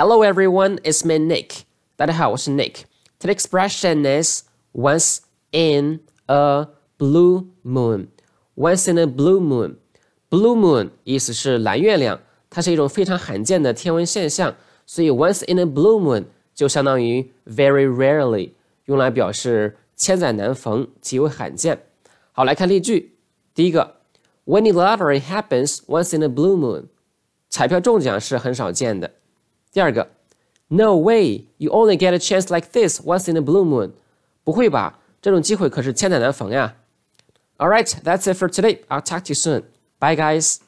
Hello everyone, it's me Nick. 大家好，我是 Nick. Today's expression is once in a blue moon. Once in a blue moon. Blue moon 意思是蓝月亮，它是一种非常罕见的天文现象，所以 once in a blue moon 就相当于 very rarely，用来表示千载难逢，极为罕见。好，来看例句。第一个，Winning lottery happens once in a blue moon，彩票中奖是很少见的。 第二个，No way, you only get a chance like this once in a blue moon，不会吧？这种机会可是千载难逢呀。All right, that's it for today. I'll talk to you soon. Bye, guys.